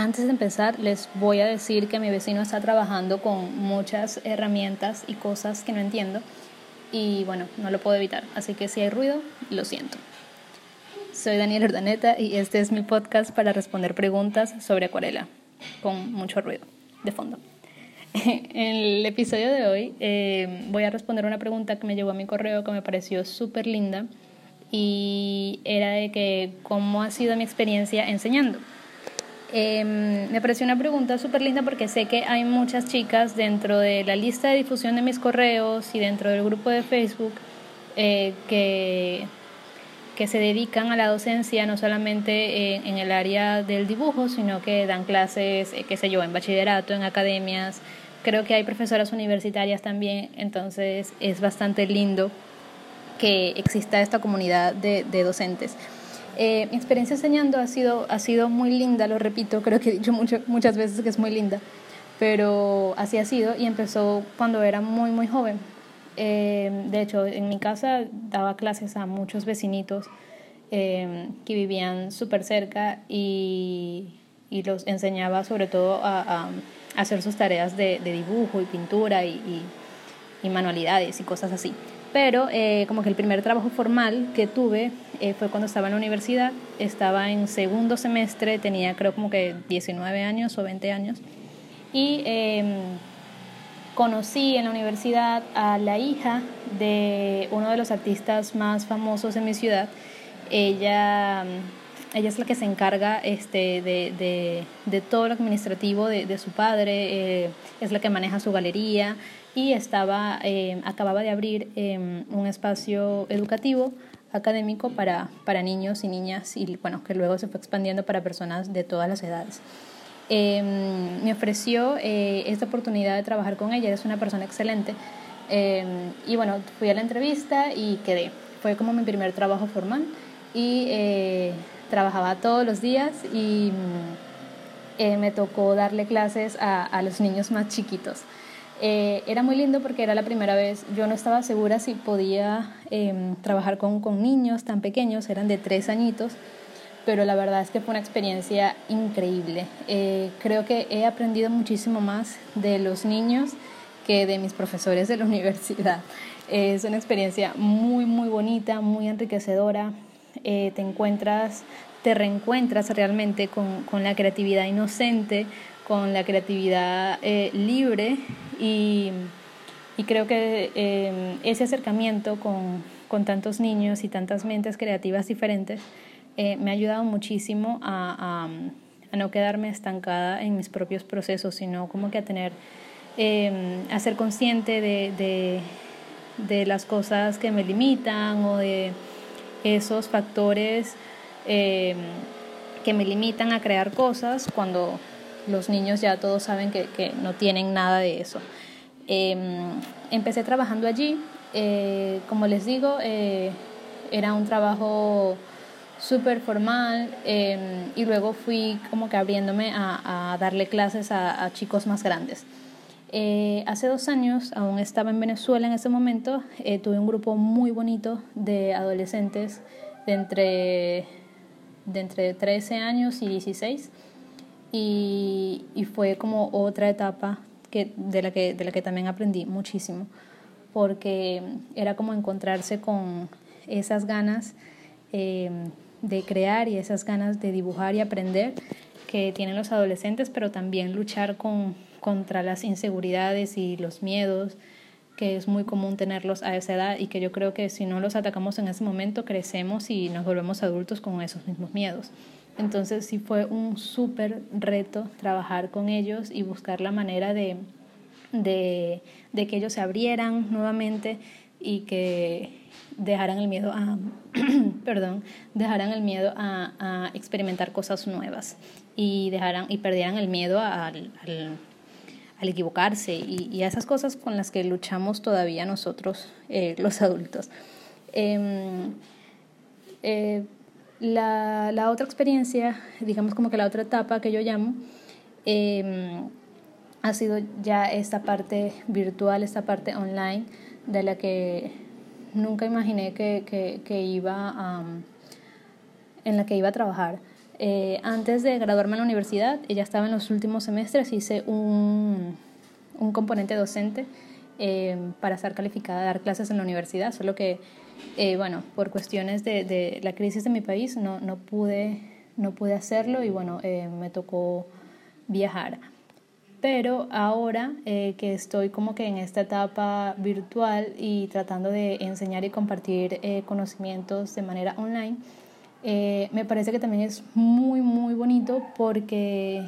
Antes de empezar, les voy a decir que mi vecino está trabajando con muchas herramientas y cosas que no entiendo y bueno, no lo puedo evitar, así que si hay ruido, lo siento. Soy Daniel Ordaneta y este es mi podcast para responder preguntas sobre acuarela, con mucho ruido de fondo. En el episodio de hoy eh, voy a responder una pregunta que me llegó a mi correo que me pareció súper linda y era de que cómo ha sido mi experiencia enseñando. Em, me pareció una pregunta súper linda porque sé que hay muchas chicas dentro de la lista de difusión de mis correos y dentro del grupo de Facebook eh, que, que se dedican a la docencia no solamente en, el área del dibujo, sino que dan clases, eh, qué sé yo, en bachillerato, en academias. Creo que hay profesoras universitarias también, entonces es bastante lindo que exista esta comunidad de, de docentes. Eh, mi experiencia enseñando ha sido, ha sido muy linda, lo repito, creo que he dicho mucho, muchas veces que es muy linda, pero así ha sido y empezó cuando era muy, muy joven. Eh, de hecho, en mi casa daba clases a muchos vecinitos eh, que vivían súper cerca y, y, los enseñaba sobre todo a, hacer sus tareas de, dibujo y pintura y manualidades y cosas así. Pero eh, como que el primer trabajo formal que tuve eh, fue cuando estaba en la universidad, estaba en segundo semestre, tenía creo como que 19 años o 20 años, y em, conocí en la universidad a la hija de uno de los artistas más famosos en mi ciudad. Ella, ella es la que se encarga este, de, de, de todo lo administrativo de, de su padre, eh, es la que maneja su galería y estaba, eh, acababa de abrir eh, un espacio educativo académico para, para niños y niñas y bueno, que luego se fue expandiendo para personas de todas las edades. Eh, me ofreció esta oportunidad de trabajar con ella, es una persona excelente. y bueno, fui a la entrevista y quedé. Fue como mi primer trabajo formal y trabajaba todos los días y me tocó darle clases a, a los niños más chiquitos. Eh, era muy lindo porque era la primera vez, yo no estaba segura si podía em, trabajar con, con, niños tan pequeños, eran de tres añitos, pero la verdad es que fue una experiencia increíble. Eh, creo que he aprendido muchísimo más de los niños que de mis profesores de la universidad. es una experiencia muy, muy bonita, muy enriquecedora. Eh, te encuentras, te reencuentras realmente con, con la creatividad inocente, con la creatividad libre. Y, y creo que eh, ese acercamiento con, con, tantos niños y tantas mentes creativas diferentes eh, me ha ayudado muchísimo a, a, no quedarme estancada en mis propios procesos, sino como que a tener, eh, a ser consciente de, de, de, las cosas que me limitan o de esos factores que me limitan a crear cosas cuando los niños ya todos saben que, que no tienen nada de eso. Eh, empecé trabajando allí, eh, como les digo, eh, era un trabajo súper formal em, y luego fui como que abriéndome a, a darle clases a, a, chicos más grandes. Eh, hace dos años, aún estaba en Venezuela en ese momento, eh, tuve un grupo muy bonito de adolescentes de entre, de entre 13 años y 16 y, y fue como otra etapa que, de, la que, de la que también aprendí muchísimo, porque era como encontrarse con esas ganas eh, de crear y esas ganas de dibujar y aprender que tienen los adolescentes, pero también luchar con, contra las inseguridades y los miedos que es muy común tenerlos a esa edad y que yo creo que si no los atacamos en ese momento crecemos y nos volvemos adultos con esos mismos miedos. Entonces sí fue un súper reto trabajar con ellos y buscar la manera de, de, de, que ellos se abrieran nuevamente y que dejaran el miedo a, perdón, dejaran el miedo a, a, experimentar cosas nuevas y, dejaran, y perdieran el miedo al, al, al equivocarse y, y, a esas cosas con las que luchamos todavía nosotros, eh, los adultos. Eh, eh, la, la, otra experiencia, digamos como que la otra etapa que yo llamo, eh, ha sido ya esta parte virtual, esta parte online, de la que nunca imaginé que, que, que iba en la que iba a trabajar. Eh, antes de graduarme en la universidad, ya estaba en los últimos semestres, hice un, componente docente eh, para estar calificada a dar clases en la universidad, solo que, eh, bueno, por cuestiones de, la crisis de mi país no pude hacerlo y bueno, me tocó viajar. Pero ahora que estoy como que en esta etapa virtual y tratando de enseñar y compartir conocimientos de manera online, eh, me parece que también es muy, muy bonito porque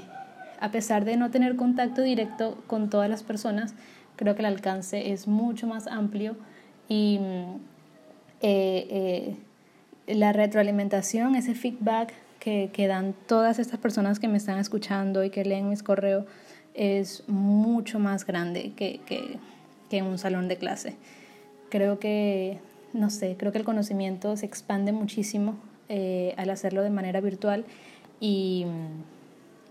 a pesar de no tener contacto directo con todas las personas, creo que el alcance es mucho más amplio y mm, eh, eh, la retroalimentación, ese feedback que, que, dan todas estas personas que me están escuchando y que leen mis correos es mucho más grande que, que, que en un salón de clase. Creo que, no sé, creo que el conocimiento se expande muchísimo eh, al hacerlo de manera virtual y,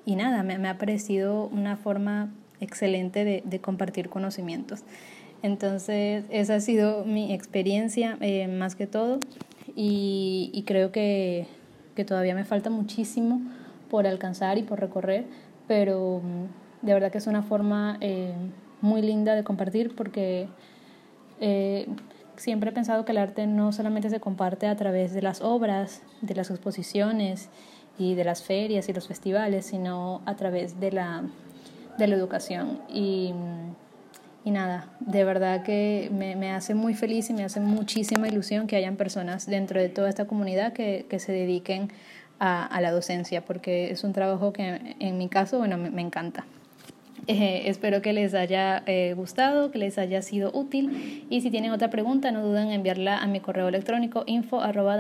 y nada, me, ha parecido una forma excelente de, de, compartir conocimientos. Entonces, esa ha sido mi experiencia eh, más que todo y, y creo que, que, todavía me falta muchísimo por alcanzar y por recorrer, pero mm, de verdad que es una forma eh, muy linda de compartir porque siempre he pensado que el arte no solamente se comparte a través de las obras, de las exposiciones y de las ferias y los festivales, sino a través de la, de la educación. Y, y nada, de verdad que me, me, hace muy feliz y me hace muchísima ilusión que hayan personas dentro de toda esta comunidad que, que se dediquen a, a, la docencia, porque es un trabajo que en mi caso, bueno, me, me encanta. Eh, espero que les haya eh, gustado, que les haya sido útil y si tienen otra pregunta no duden en enviarla a mi correo electrónico info arroba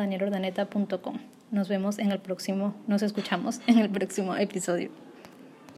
Nos vemos en el próximo, nos escuchamos en el próximo episodio.